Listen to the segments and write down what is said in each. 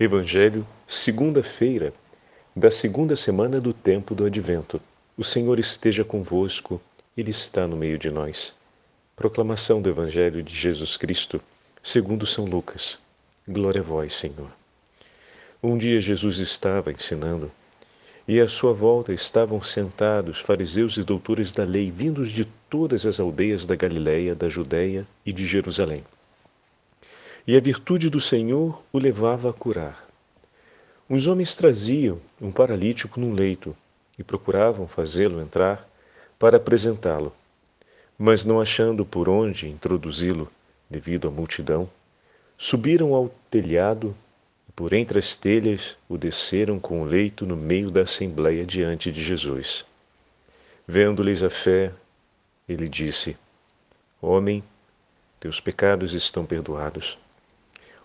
Evangelho, segunda-feira, da segunda semana do tempo do Advento. O Senhor esteja convosco, Ele está no meio de nós. Proclamação do Evangelho de Jesus Cristo, segundo São Lucas. Glória a vós, Senhor. Um dia Jesus estava ensinando, e à sua volta estavam sentados fariseus e doutores da lei, vindos de todas as aldeias da Galiléia, da Judéia e de Jerusalém e a virtude do Senhor o levava a curar. Uns homens traziam um paralítico num leito e procuravam fazê-lo entrar para apresentá-lo, mas não achando por onde introduzi-lo, devido à multidão, subiram ao telhado e por entre as telhas o desceram com o leito no meio da assembleia diante de Jesus. Vendo-lhes a fé, ele disse: Homem, teus pecados estão perdoados.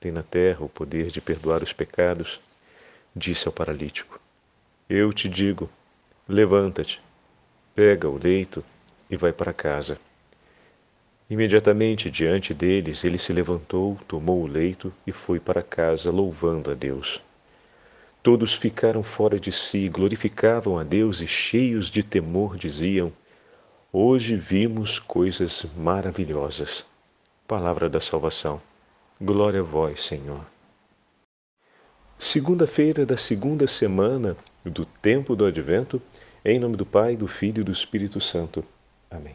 tem na terra o poder de perdoar os pecados, disse ao paralítico: Eu te digo, levanta-te, pega o leito e vai para casa. Imediatamente diante deles, ele se levantou, tomou o leito e foi para casa, louvando a Deus. Todos ficaram fora de si, glorificavam a Deus e, cheios de temor, diziam: Hoje vimos coisas maravilhosas. Palavra da salvação. Glória a vós, Senhor. Segunda-feira da segunda semana do tempo do Advento, em nome do Pai, do Filho e do Espírito Santo. Amém.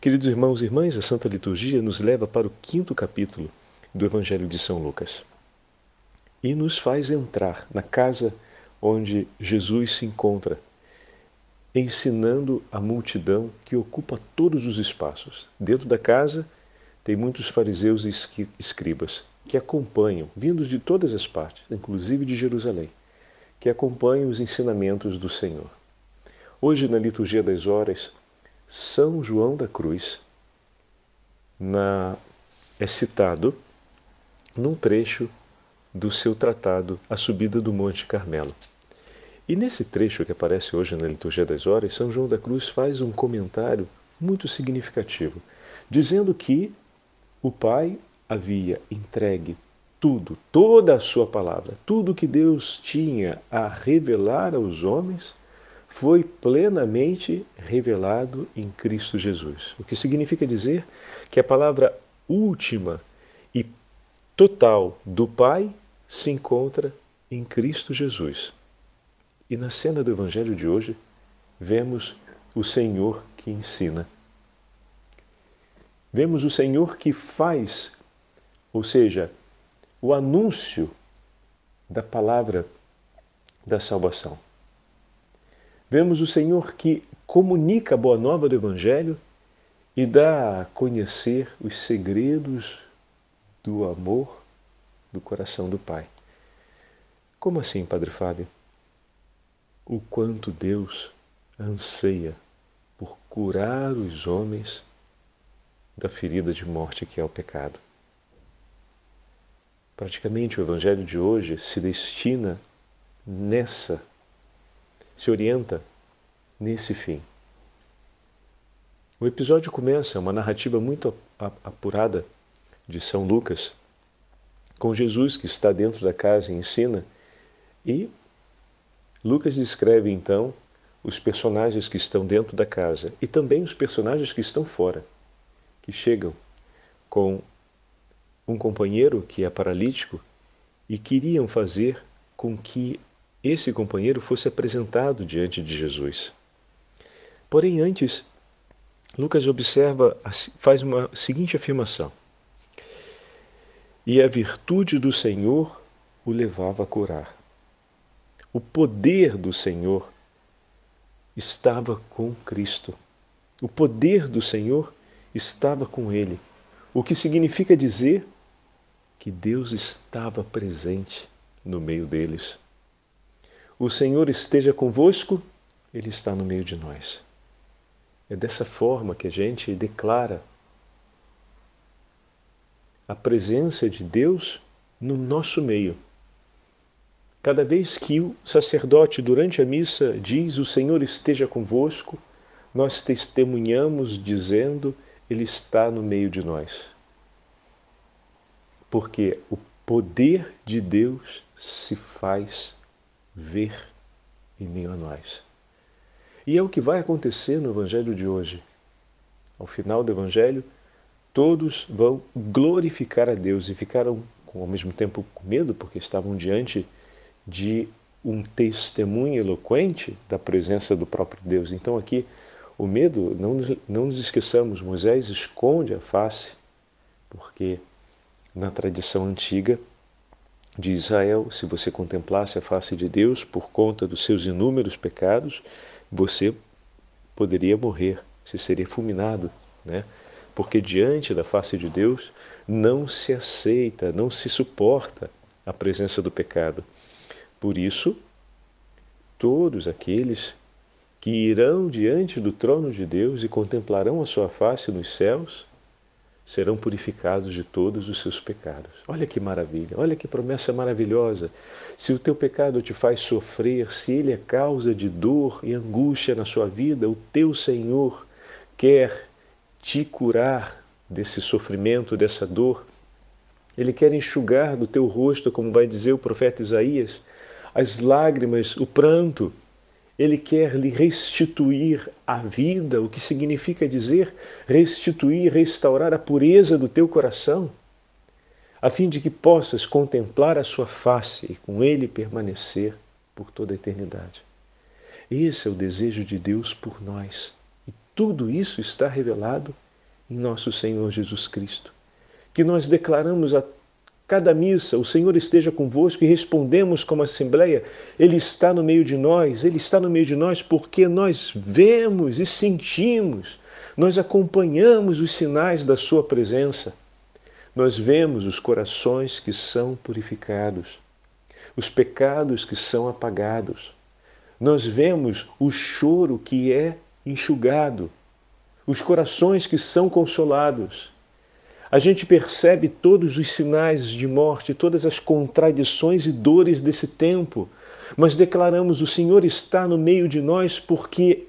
Queridos irmãos e irmãs, a Santa Liturgia nos leva para o quinto capítulo do Evangelho de São Lucas e nos faz entrar na casa onde Jesus se encontra, ensinando a multidão que ocupa todos os espaços. Dentro da casa, tem muitos fariseus e escribas que acompanham, vindos de todas as partes, inclusive de Jerusalém, que acompanham os ensinamentos do Senhor. Hoje, na liturgia das horas, São João da Cruz na, é citado num trecho do seu tratado A Subida do Monte Carmelo. E nesse trecho que aparece hoje na liturgia das horas, São João da Cruz faz um comentário muito significativo, dizendo que o Pai havia entregue tudo, toda a sua palavra, tudo que Deus tinha a revelar aos homens, foi plenamente revelado em Cristo Jesus. O que significa dizer que a palavra última e total do Pai se encontra em Cristo Jesus. E na cena do Evangelho de hoje, vemos o Senhor que ensina vemos o Senhor que faz, ou seja, o anúncio da palavra da salvação. Vemos o Senhor que comunica a boa nova do Evangelho e dá a conhecer os segredos do amor do coração do Pai. Como assim, Padre Fábio? O quanto Deus anseia por curar os homens da ferida de morte que é o pecado. Praticamente o Evangelho de hoje se destina nessa, se orienta nesse fim. O episódio começa uma narrativa muito apurada de São Lucas, com Jesus que está dentro da casa e ensina, e Lucas descreve então os personagens que estão dentro da casa e também os personagens que estão fora que chegam com um companheiro que é paralítico e queriam fazer com que esse companheiro fosse apresentado diante de Jesus. Porém, antes, Lucas observa, faz uma seguinte afirmação: E a virtude do Senhor o levava a curar. O poder do Senhor estava com Cristo. O poder do Senhor estava com ele, o que significa dizer que Deus estava presente no meio deles. o Senhor esteja convosco, Ele está no meio de nós. É dessa forma que a gente declara a presença de Deus no nosso meio. Cada vez que o sacerdote, durante a missa, diz: O Senhor esteja convosco, nós testemunhamos dizendo: Ele está no meio de nós. Porque o poder de Deus se faz ver em meio a nós. E é o que vai acontecer no Evangelho de hoje. Ao final do Evangelho, todos vão glorificar a Deus e ficaram ao mesmo tempo com medo, porque estavam diante de um testemunho eloquente da presença do próprio Deus. Então, aqui, o medo, não nos, não nos esqueçamos, Moisés esconde a face, porque na tradição antiga de Israel, se você contemplasse a face de Deus por conta dos seus inúmeros pecados, você poderia morrer, você seria fulminado, né? Porque diante da face de Deus não se aceita, não se suporta a presença do pecado. Por isso, todos aqueles que irão diante do trono de Deus e contemplarão a sua face nos céus, serão purificados de todos os seus pecados. Olha que maravilha, olha que promessa maravilhosa. Se o teu pecado te faz sofrer, se ele é causa de dor e angústia na sua vida, o teu Senhor quer te curar desse sofrimento, dessa dor. Ele quer enxugar do teu rosto, como vai dizer o profeta Isaías, as lágrimas, o pranto ele quer lhe restituir a vida, o que significa dizer restituir, restaurar a pureza do teu coração, a fim de que possas contemplar a sua face e com ele permanecer por toda a eternidade. Esse é o desejo de Deus por nós. E tudo isso está revelado em nosso Senhor Jesus Cristo, que nós declaramos a cada missa, o Senhor esteja convosco e respondemos como Assembleia, Ele está no meio de nós, Ele está no meio de nós porque nós vemos e sentimos, nós acompanhamos os sinais da Sua presença. Nós vemos os corações que são purificados, os pecados que são apagados. Nós vemos o choro que é enxugado, os corações que são consolados a gente percebe todos os sinais de morte, todas as contradições e dores desse tempo, mas declaramos: o Senhor está no meio de nós porque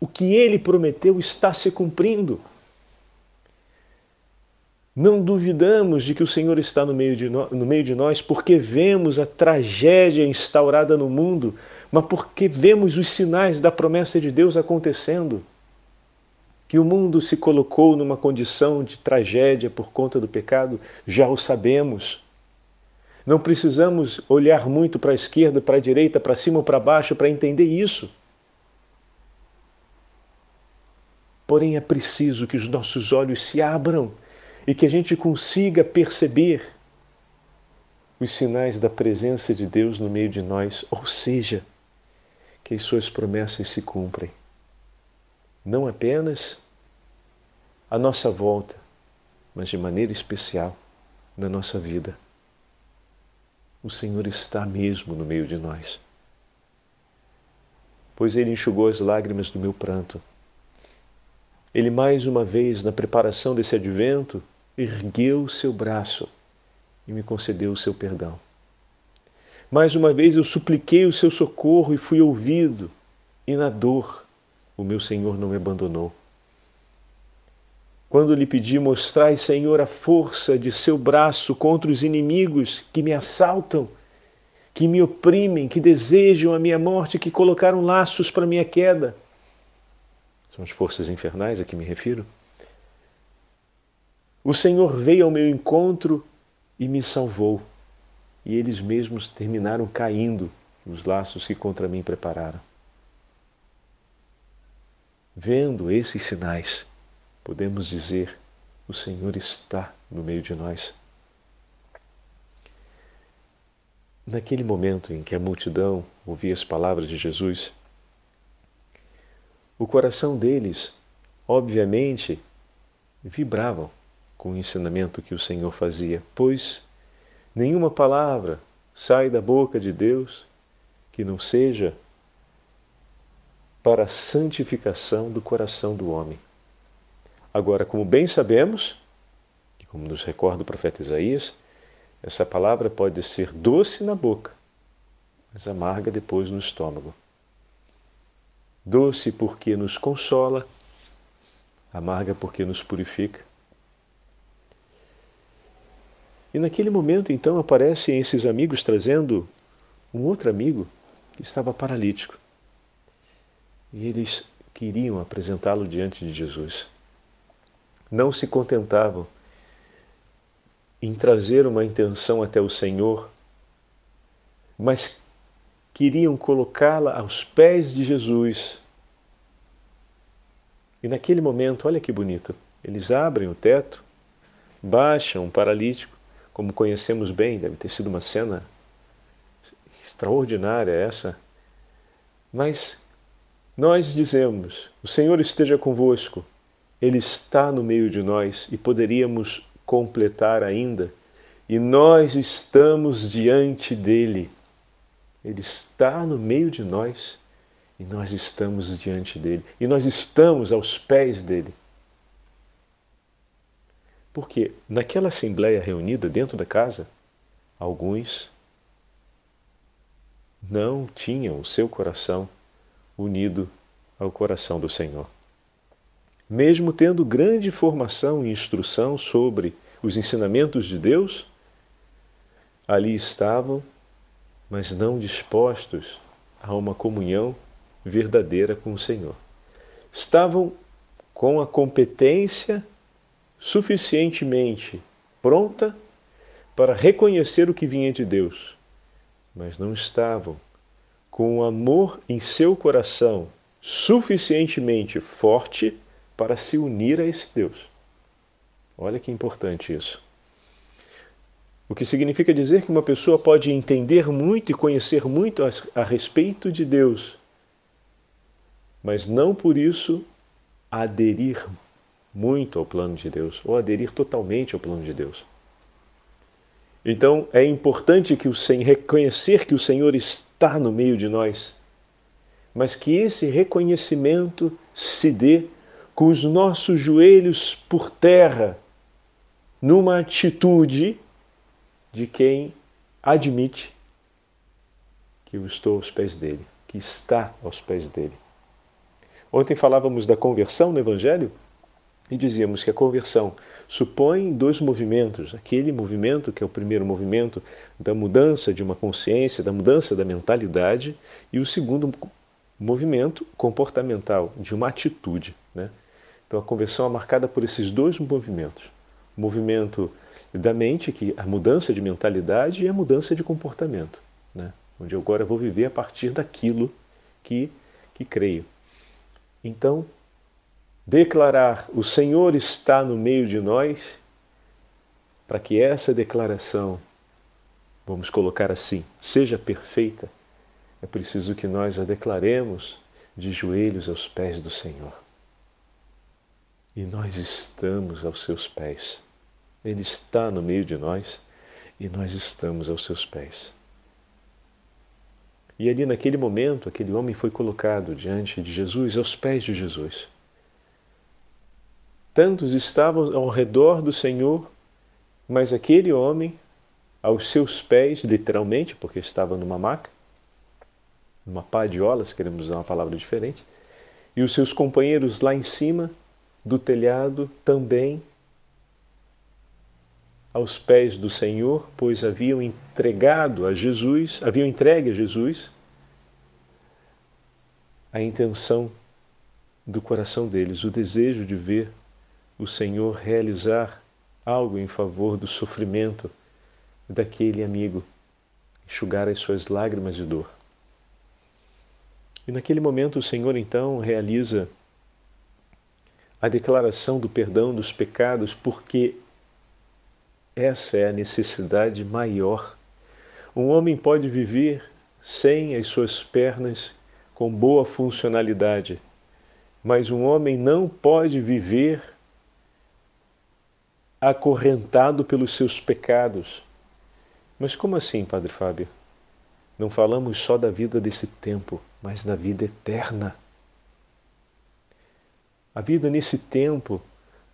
o que ele prometeu está se cumprindo. Não duvidamos de que o Senhor está no meio, de no, no meio de nós porque vemos a tragédia instaurada no mundo, mas porque vemos os sinais da promessa de Deus acontecendo que o mundo se colocou numa condição de tragédia por conta do pecado, já o sabemos. Não precisamos olhar muito para a esquerda, para a direita, para cima ou para baixo para entender isso. Porém, é preciso que os nossos olhos se abram e que a gente consiga perceber os sinais da presença de Deus no meio de nós, ou seja, que as suas promessas se cumprem não apenas à nossa volta, mas de maneira especial na nossa vida. O Senhor está mesmo no meio de nós. Pois Ele enxugou as lágrimas do meu pranto. Ele, mais uma vez, na preparação desse advento, ergueu o seu braço e me concedeu o seu perdão. Mais uma vez eu supliquei o seu socorro e fui ouvido, e na dor o meu Senhor não me abandonou. Quando lhe pedi, mostrai, Senhor, a força de seu braço contra os inimigos que me assaltam, que me oprimem, que desejam a minha morte, que colocaram laços para minha queda. São as forças infernais a que me refiro. O Senhor veio ao meu encontro e me salvou. E eles mesmos terminaram caindo nos laços que contra mim prepararam. Vendo esses sinais, podemos dizer: o Senhor está no meio de nós. Naquele momento em que a multidão ouvia as palavras de Jesus, o coração deles, obviamente, vibrava com o ensinamento que o Senhor fazia, pois nenhuma palavra sai da boca de Deus que não seja para a santificação do coração do homem. Agora, como bem sabemos, e como nos recorda o profeta Isaías, essa palavra pode ser doce na boca, mas amarga depois no estômago. Doce porque nos consola, amarga porque nos purifica. E naquele momento, então, aparecem esses amigos trazendo um outro amigo que estava paralítico. E eles queriam apresentá-lo diante de Jesus. Não se contentavam em trazer uma intenção até o Senhor, mas queriam colocá-la aos pés de Jesus. E naquele momento, olha que bonito, eles abrem o teto, baixam um paralítico, como conhecemos bem, deve ter sido uma cena extraordinária essa, mas nós dizemos: o Senhor esteja convosco, Ele está no meio de nós e poderíamos completar ainda, e nós estamos diante dele. Ele está no meio de nós e nós estamos diante dele, e nós estamos aos pés dele. Porque naquela assembleia reunida dentro da casa, alguns não tinham o seu coração unido ao coração do Senhor. Mesmo tendo grande formação e instrução sobre os ensinamentos de Deus, ali estavam, mas não dispostos a uma comunhão verdadeira com o Senhor. Estavam com a competência suficientemente pronta para reconhecer o que vinha de Deus, mas não estavam com amor em seu coração suficientemente forte para se unir a esse Deus. Olha que importante isso. O que significa dizer que uma pessoa pode entender muito e conhecer muito a, a respeito de Deus, mas não por isso aderir muito ao plano de Deus ou aderir totalmente ao plano de Deus. Então é importante que o Senhor reconhecer que o Senhor está no meio de nós, mas que esse reconhecimento se dê com os nossos joelhos por terra, numa atitude de quem admite que eu estou aos pés dele, que está aos pés dele. Ontem falávamos da conversão no Evangelho e dizíamos que a conversão supõe dois movimentos. Aquele movimento, que é o primeiro movimento da mudança de uma consciência, da mudança da mentalidade, e o segundo movimento comportamental, de uma atitude. Né? Então a conversão é marcada por esses dois movimentos. O movimento da mente, que é a mudança de mentalidade, e a mudança de comportamento. Né? Onde eu agora vou viver a partir daquilo que, que creio. Então, declarar o Senhor está no meio de nós, para que essa declaração, vamos colocar assim, seja perfeita, é preciso que nós a declaremos de joelhos aos pés do Senhor. E nós estamos aos seus pés. Ele está no meio de nós e nós estamos aos seus pés. E ali naquele momento, aquele homem foi colocado diante de Jesus, aos pés de Jesus. Tantos estavam ao redor do Senhor, mas aquele homem, aos seus pés, literalmente, porque estava numa maca, numa padiola, se queremos usar uma palavra diferente, e os seus companheiros lá em cima do telhado também aos pés do Senhor, pois haviam entregado a Jesus, haviam entregue a Jesus a intenção do coração deles, o desejo de ver o Senhor realizar algo em favor do sofrimento daquele amigo, enxugar as suas lágrimas de dor. E naquele momento o Senhor então realiza a declaração do perdão dos pecados, porque essa é a necessidade maior. Um homem pode viver sem as suas pernas com boa funcionalidade, mas um homem não pode viver acorrentado pelos seus pecados. Mas como assim, Padre Fábio? não falamos só da vida desse tempo, mas da vida eterna. A vida nesse tempo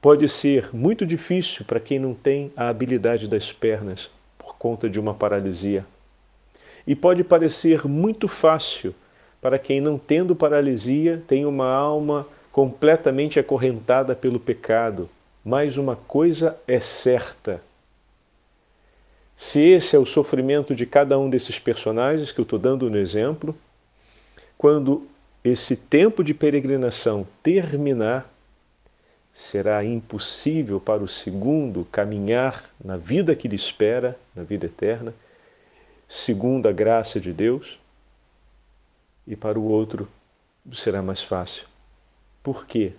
pode ser muito difícil para quem não tem a habilidade das pernas por conta de uma paralisia. E pode parecer muito fácil para quem, não tendo paralisia, tem uma alma completamente acorrentada pelo pecado. Mas uma coisa é certa: se esse é o sofrimento de cada um desses personagens que eu estou dando no exemplo, quando esse tempo de peregrinação terminar, será impossível para o segundo caminhar na vida que lhe espera, na vida eterna, segundo a graça de Deus, e para o outro será mais fácil. Por quê?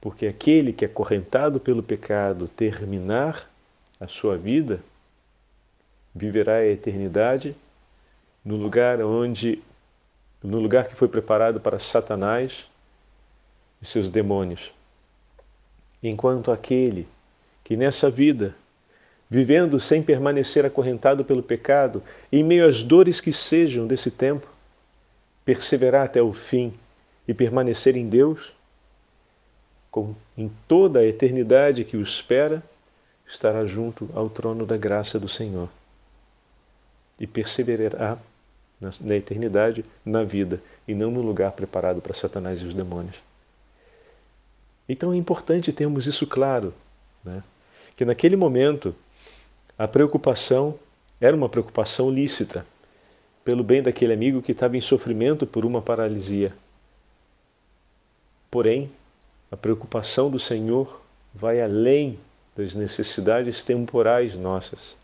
Porque aquele que é correntado pelo pecado terminar a sua vida, viverá a eternidade no lugar onde no lugar que foi preparado para Satanás e seus demônios. Enquanto aquele que nessa vida, vivendo sem permanecer acorrentado pelo pecado, em meio às dores que sejam desse tempo, perseverar até o fim e permanecer em Deus, com, em toda a eternidade que o espera, estará junto ao trono da graça do Senhor e perseverará na, na eternidade, na vida, e não no lugar preparado para Satanás e os demônios. Então é importante termos isso claro, né? que naquele momento a preocupação era uma preocupação lícita pelo bem daquele amigo que estava em sofrimento por uma paralisia. Porém, a preocupação do Senhor vai além das necessidades temporais nossas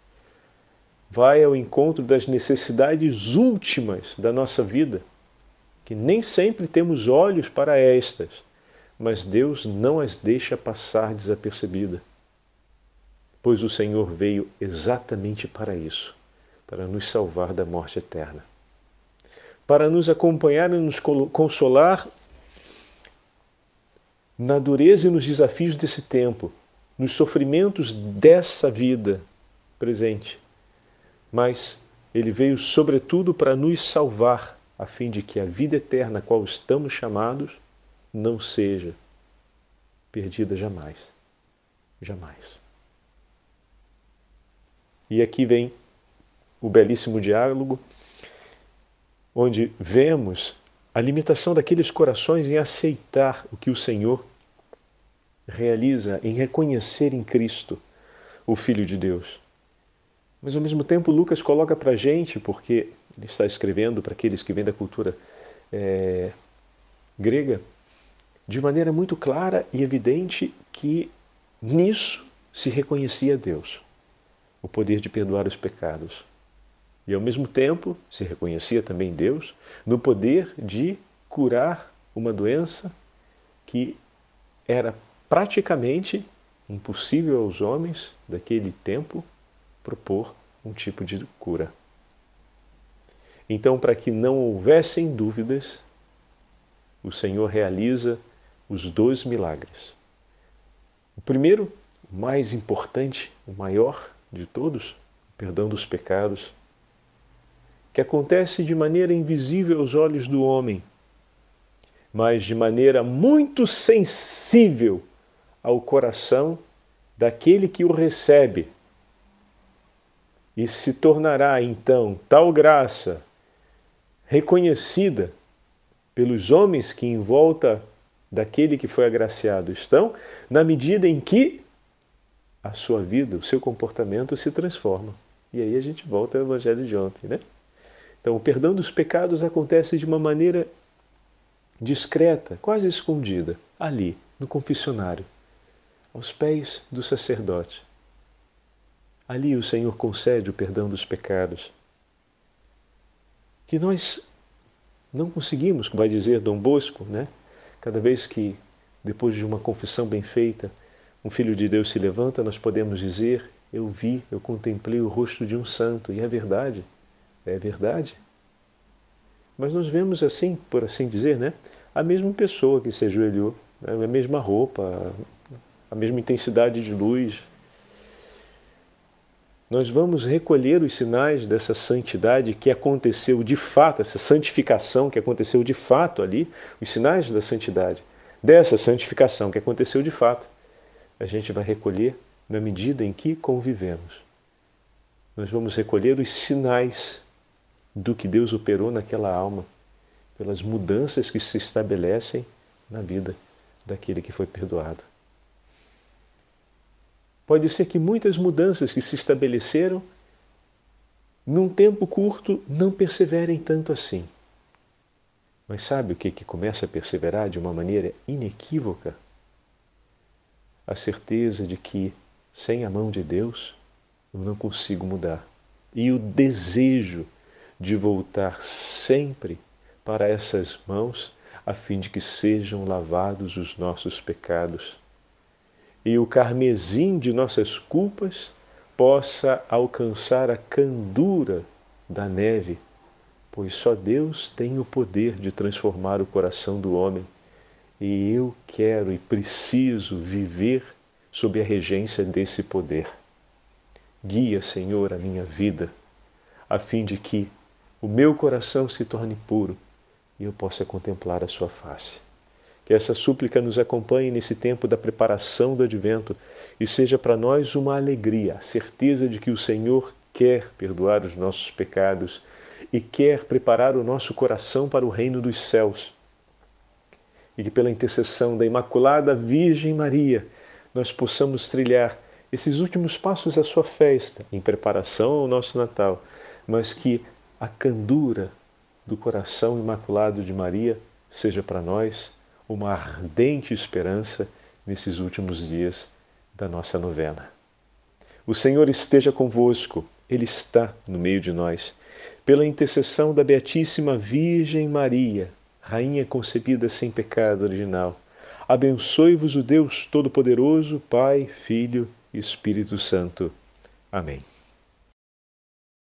vai ao encontro das necessidades últimas da nossa vida, que nem sempre temos olhos para estas, mas Deus não as deixa passar desapercebida. Pois o Senhor veio exatamente para isso, para nos salvar da morte eterna. Para nos acompanhar e nos consolar na dureza e nos desafios desse tempo, nos sofrimentos dessa vida presente mas ele veio sobretudo para nos salvar, a fim de que a vida eterna a qual estamos chamados não seja perdida jamais. Jamais. E aqui vem o belíssimo diálogo, onde vemos a limitação daqueles corações em aceitar o que o Senhor realiza, em reconhecer em Cristo o Filho de Deus. Mas ao mesmo tempo, Lucas coloca para a gente, porque ele está escrevendo para aqueles que vêm da cultura é, grega, de maneira muito clara e evidente que nisso se reconhecia Deus, o poder de perdoar os pecados. E ao mesmo tempo se reconhecia também Deus no poder de curar uma doença que era praticamente impossível aos homens daquele tempo propor um tipo de cura. Então, para que não houvessem dúvidas, o Senhor realiza os dois milagres. O primeiro, o mais importante, o maior de todos, o perdão dos pecados, que acontece de maneira invisível aos olhos do homem, mas de maneira muito sensível ao coração daquele que o recebe e se tornará então tal graça reconhecida pelos homens que em volta daquele que foi agraciado estão, na medida em que a sua vida, o seu comportamento se transforma. E aí a gente volta ao evangelho de ontem, né? Então, o perdão dos pecados acontece de uma maneira discreta, quase escondida, ali, no confessionário, aos pés do sacerdote. Ali o Senhor concede o perdão dos pecados. Que nós não conseguimos, como vai dizer Dom Bosco, né? Cada vez que, depois de uma confissão bem feita, um filho de Deus se levanta, nós podemos dizer: Eu vi, eu contemplei o rosto de um santo. E é verdade, é verdade. Mas nós vemos assim, por assim dizer, né? A mesma pessoa que se ajoelhou, né? a mesma roupa, a mesma intensidade de luz, nós vamos recolher os sinais dessa santidade que aconteceu de fato, essa santificação que aconteceu de fato ali, os sinais da santidade, dessa santificação que aconteceu de fato, a gente vai recolher na medida em que convivemos. Nós vamos recolher os sinais do que Deus operou naquela alma, pelas mudanças que se estabelecem na vida daquele que foi perdoado. Pode ser que muitas mudanças que se estabeleceram num tempo curto não perseverem tanto assim. Mas sabe o que, que começa a perseverar de uma maneira inequívoca? A certeza de que, sem a mão de Deus, eu não consigo mudar. E o desejo de voltar sempre para essas mãos, a fim de que sejam lavados os nossos pecados e o carmesim de nossas culpas possa alcançar a candura da neve, pois só Deus tem o poder de transformar o coração do homem. E eu quero e preciso viver sob a regência desse poder. Guia, Senhor, a minha vida, a fim de que o meu coração se torne puro e eu possa contemplar a Sua face. Que essa súplica nos acompanhe nesse tempo da preparação do advento e seja para nós uma alegria, a certeza de que o Senhor quer perdoar os nossos pecados e quer preparar o nosso coração para o reino dos céus. E que pela intercessão da Imaculada Virgem Maria nós possamos trilhar esses últimos passos da sua festa em preparação ao nosso Natal, mas que a candura do coração imaculado de Maria seja para nós uma ardente esperança nesses últimos dias da nossa novena. O Senhor esteja convosco, Ele está no meio de nós. Pela intercessão da Beatíssima Virgem Maria, Rainha concebida sem pecado original, abençoe-vos o Deus Todo-Poderoso, Pai, Filho e Espírito Santo. Amém.